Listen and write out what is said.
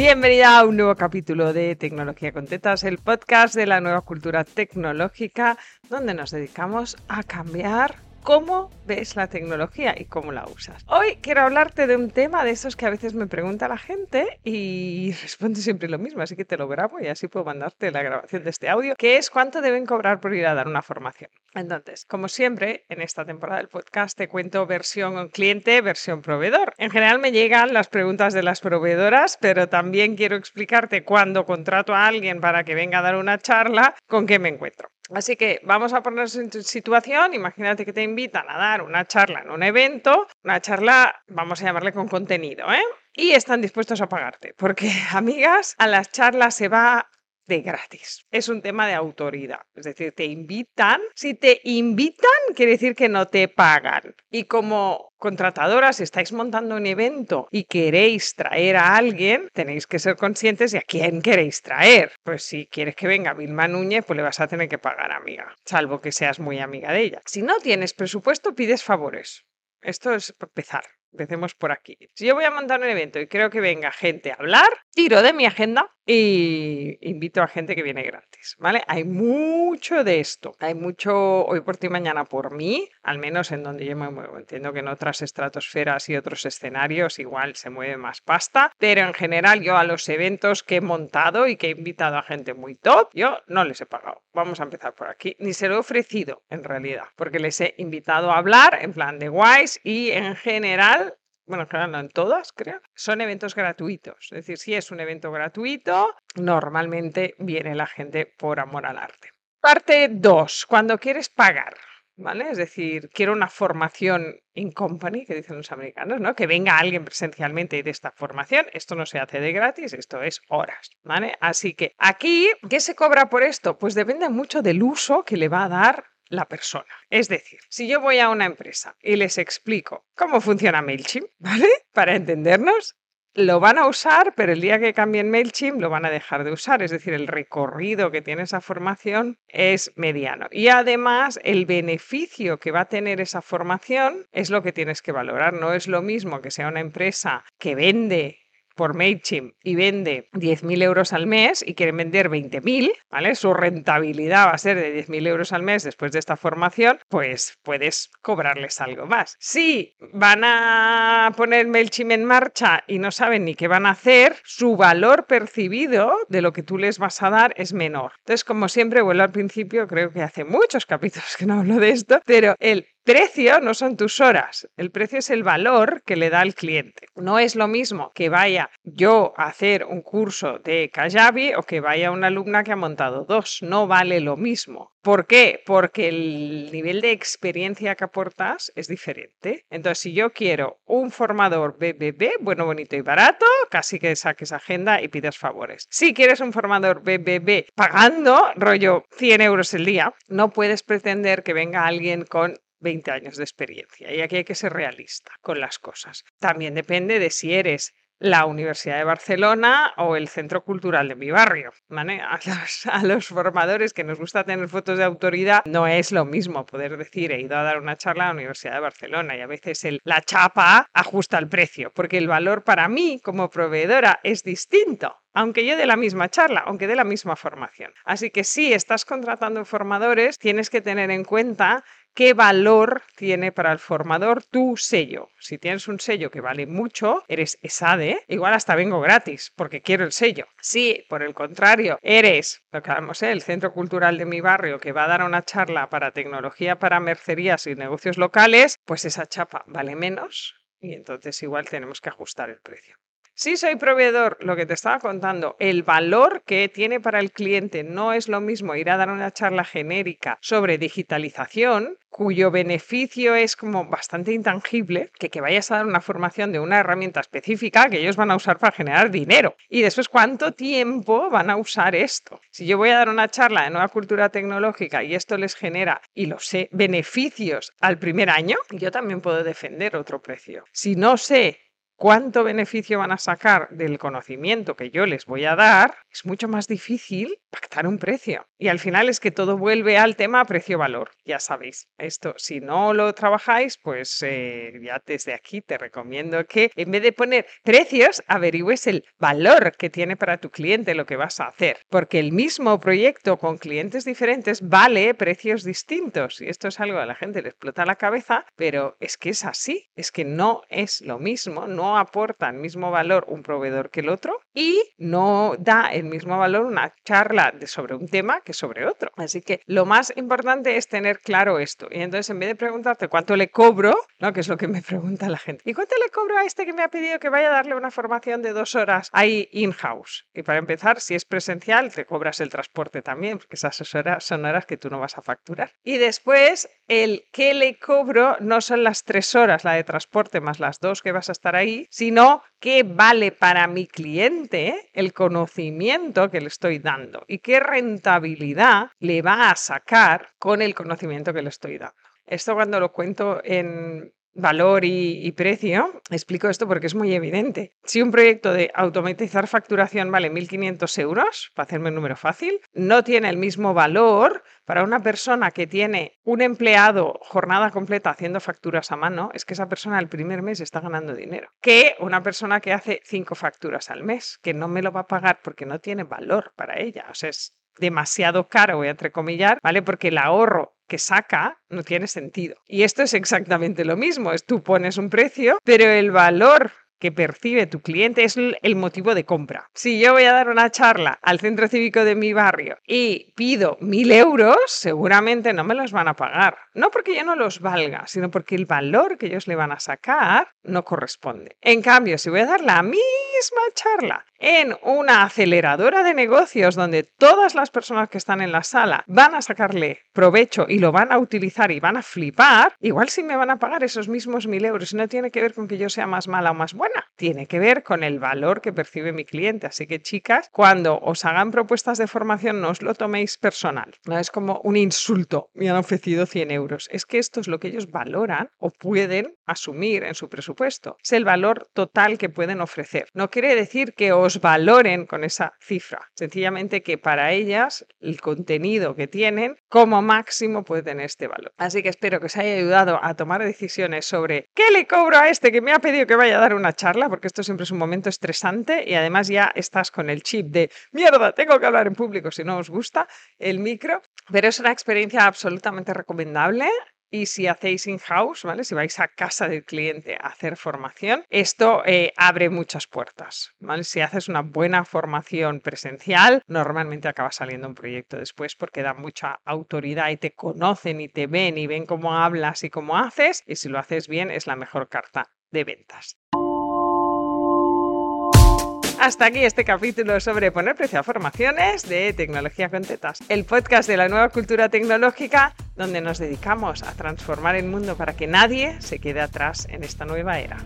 Bienvenida a un nuevo capítulo de Tecnología con Tetas, el podcast de la nueva cultura tecnológica, donde nos dedicamos a cambiar cómo ves la tecnología y cómo la usas. Hoy quiero hablarte de un tema de esos que a veces me pregunta la gente y responde siempre lo mismo, así que te lo grabo y así puedo mandarte la grabación de este audio, que es cuánto deben cobrar por ir a dar una formación. Entonces, como siempre, en esta temporada del podcast te cuento versión cliente, versión proveedor. En general me llegan las preguntas de las proveedoras, pero también quiero explicarte cuando contrato a alguien para que venga a dar una charla, con qué me encuentro. Así que vamos a ponernos en tu situación. Imagínate que te invitan a dar una charla en un evento, una charla, vamos a llamarle con contenido, ¿eh? Y están dispuestos a pagarte, porque amigas, a las charlas se va de gratis. Es un tema de autoridad. Es decir, te invitan. Si te invitan, quiere decir que no te pagan. Y como contratadoras, si estáis montando un evento y queréis traer a alguien, tenéis que ser conscientes de a quién queréis traer. Pues si quieres que venga Vilma Núñez, pues le vas a tener que pagar, amiga. Salvo que seas muy amiga de ella. Si no tienes presupuesto, pides favores. Esto es empezar. Empecemos por aquí. Si yo voy a montar un evento y creo que venga gente a hablar, tiro de mi agenda y invito a gente que viene gratis, ¿vale? Hay mucho de esto. Hay mucho hoy por ti, mañana por mí, al menos en donde yo me muevo. Entiendo que en otras estratosferas y otros escenarios igual se mueve más pasta, pero en general yo a los eventos que he montado y que he invitado a gente muy top, yo no les he pagado. Vamos a empezar por aquí. Ni se lo he ofrecido en realidad, porque les he invitado a hablar en plan de guays y en general bueno, claro, no en todas, creo, son eventos gratuitos. Es decir, si es un evento gratuito, normalmente viene la gente por amor al arte. Parte 2, cuando quieres pagar. ¿Vale? Es decir, quiero una formación in company, que dicen los americanos, ¿no? Que venga alguien presencialmente de esta formación. Esto no se hace de gratis, esto es horas, ¿vale? Así que aquí, ¿qué se cobra por esto? Pues depende mucho del uso que le va a dar la persona. Es decir, si yo voy a una empresa y les explico cómo funciona MailChimp, ¿vale? Para entendernos, lo van a usar, pero el día que cambien MailChimp lo van a dejar de usar. Es decir, el recorrido que tiene esa formación es mediano. Y además, el beneficio que va a tener esa formación es lo que tienes que valorar. No es lo mismo que sea una empresa que vende por MailChimp y vende 10.000 euros al mes y quieren vender 20.000, ¿vale? Su rentabilidad va a ser de 10.000 euros al mes después de esta formación, pues puedes cobrarles algo más. Si van a poner MailChimp en marcha y no saben ni qué van a hacer, su valor percibido de lo que tú les vas a dar es menor. Entonces, como siempre, vuelvo al principio, creo que hace muchos capítulos que no hablo de esto, pero el precio no son tus horas, el precio es el valor que le da al cliente. No es lo mismo que vaya yo a hacer un curso de Kajabi o que vaya una alumna que ha montado dos, no vale lo mismo. ¿Por qué? Porque el nivel de experiencia que aportas es diferente. Entonces, si yo quiero un formador BBB, bueno, bonito y barato, casi que saques agenda y pidas favores. Si quieres un formador BBB pagando, rollo 100 euros el día, no puedes pretender que venga alguien con 20 años de experiencia. Y aquí hay que ser realista con las cosas. También depende de si eres la Universidad de Barcelona o el Centro Cultural de mi barrio. A, los, formadores que nos gusta tener fotos de autoridad, no es lo mismo poder decir he ido a dar una charla a la Universidad de Barcelona y a veces el, la chapa ajusta el precio, porque el valor para mí como proveedora es distinto aunque yo dé la misma charla, aunque dé la misma formación. Así que si estás contratando formadores, tienes que tener en cuenta qué valor tiene para el formador tu sello. Si tienes un sello que vale mucho, eres ESADE, igual hasta vengo gratis porque quiero el sello. Si, por el contrario, eres, lo que hablamos, ¿eh? el Centro Cultural de mi barrio que va a dar una charla para tecnología para mercerías y negocios locales, pues esa chapa vale menos y entonces igual tenemos que ajustar el precio. Si soy proveedor, lo que te estaba contando, el valor que tiene para el cliente no es lo mismo ir a dar una charla genérica sobre digitalización, cuyo beneficio es como bastante intangible, que que vayas a dar una formación de una herramienta específica que ellos van a usar para generar dinero. Y después, ¿cuánto tiempo van a usar esto? Si yo voy a dar una charla de nueva cultura tecnológica y esto les genera, y lo sé, beneficios al primer año, yo también puedo defender otro precio. Si no sé cuánto beneficio van a sacar del conocimiento que yo les voy a dar, es mucho más difícil pactar un precio. Y al final es que todo vuelve al tema precio-valor, ya sabéis. Esto, si no lo trabajáis, pues eh, ya desde aquí te recomiendo que en vez de poner precios, averigües el valor que tiene para tu cliente lo que vas a hacer. Porque el mismo proyecto con clientes diferentes vale precios distintos. Y esto es algo a la gente le explota la cabeza, pero es que es así. Es que no es lo mismo, no aporta el mismo valor un proveedor que el otro y no da el mismo valor una charla de sobre un tema que sobre otro. Así que lo más importante es tener claro esto. Y entonces, en vez de preguntarte cuánto le cobro, ¿no? que es lo que me pregunta la gente, ¿y cuánto le cobro a este que me ha pedido que vaya a darle una formación de dos horas ahí in-house? Y para empezar, si es presencial, te cobras el transporte también, porque esas horas son horas que tú no vas a facturar. Y después, el que le cobro no son las tres horas, la de transporte más las dos que vas a estar ahí, sino qué vale para mi cliente el conocimiento que le estoy dando y qué rentabilidad le va a sacar con el conocimiento que le estoy dando. Esto cuando lo cuento en valor y, precio, explico esto porque es muy evidente. Si un proyecto de automatizar facturación vale 1.500 euros, para hacerme un número fácil, no tiene el mismo valor para una persona que tiene un empleado jornada completa haciendo facturas a mano, es que esa persona el primer mes está ganando dinero, que una persona que hace cinco facturas al mes, que no me lo va a pagar porque no tiene valor para ella. O sea, es demasiado caro, voy a entrecomillar, ¿vale? Porque el ahorro que saca no tiene sentido. Y esto es exactamente lo mismo, es tú pones un precio, pero el valor que percibe tu cliente es el motivo de compra. Si yo voy a dar una charla al centro cívico de mi barrio y pido mil euros, seguramente no me los van a pagar. No porque yo no los valga, sino porque el valor que ellos le van a sacar no corresponde. En cambio, si voy a dar la misma charla en una aceleradora de negocios donde todas las personas que están en la sala van a sacarle provecho y lo van a utilizar y van a flipar, igual sí me van a pagar esos mismos mil euros. No tiene que ver con que yo sea más mala o más buena tiene que ver con el valor que percibe mi cliente. Así que chicas, cuando os hagan propuestas de formación, no os lo toméis personal. No es como un insulto, me han ofrecido 100 euros. Es que esto es lo que ellos valoran o pueden asumir en su presupuesto. Es el valor total que pueden ofrecer. No quiere decir que valoren con esa cifra. Sencillamente que para ellas el contenido que tienen como máximo puede tener este valor. Así que espero que os haya ayudado a tomar decisiones sobre qué le cobro a este que me ha pedido que vaya a dar una charla, porque esto siempre es un momento estresante y además ya estás con el chip de mierda, tengo que hablar en público si no os gusta el micro, pero es una experiencia absolutamente recomendable. Y si hacéis in-house, ¿vale? Si vais a casa del cliente a hacer formación, esto eh, abre muchas puertas, ¿vale? Si haces una buena formación presencial, normalmente acaba saliendo un proyecto después porque da mucha autoridad y te conocen y te ven y ven cómo hablas y cómo haces. Y si lo haces bien, es la mejor carta de ventas. Hasta aquí este capítulo sobre poner precio a formaciones de Tecnología con Tetas, el podcast de la nueva cultura tecnológica donde nos dedicamos a transformar el mundo para que nadie se quede atrás en esta nueva era.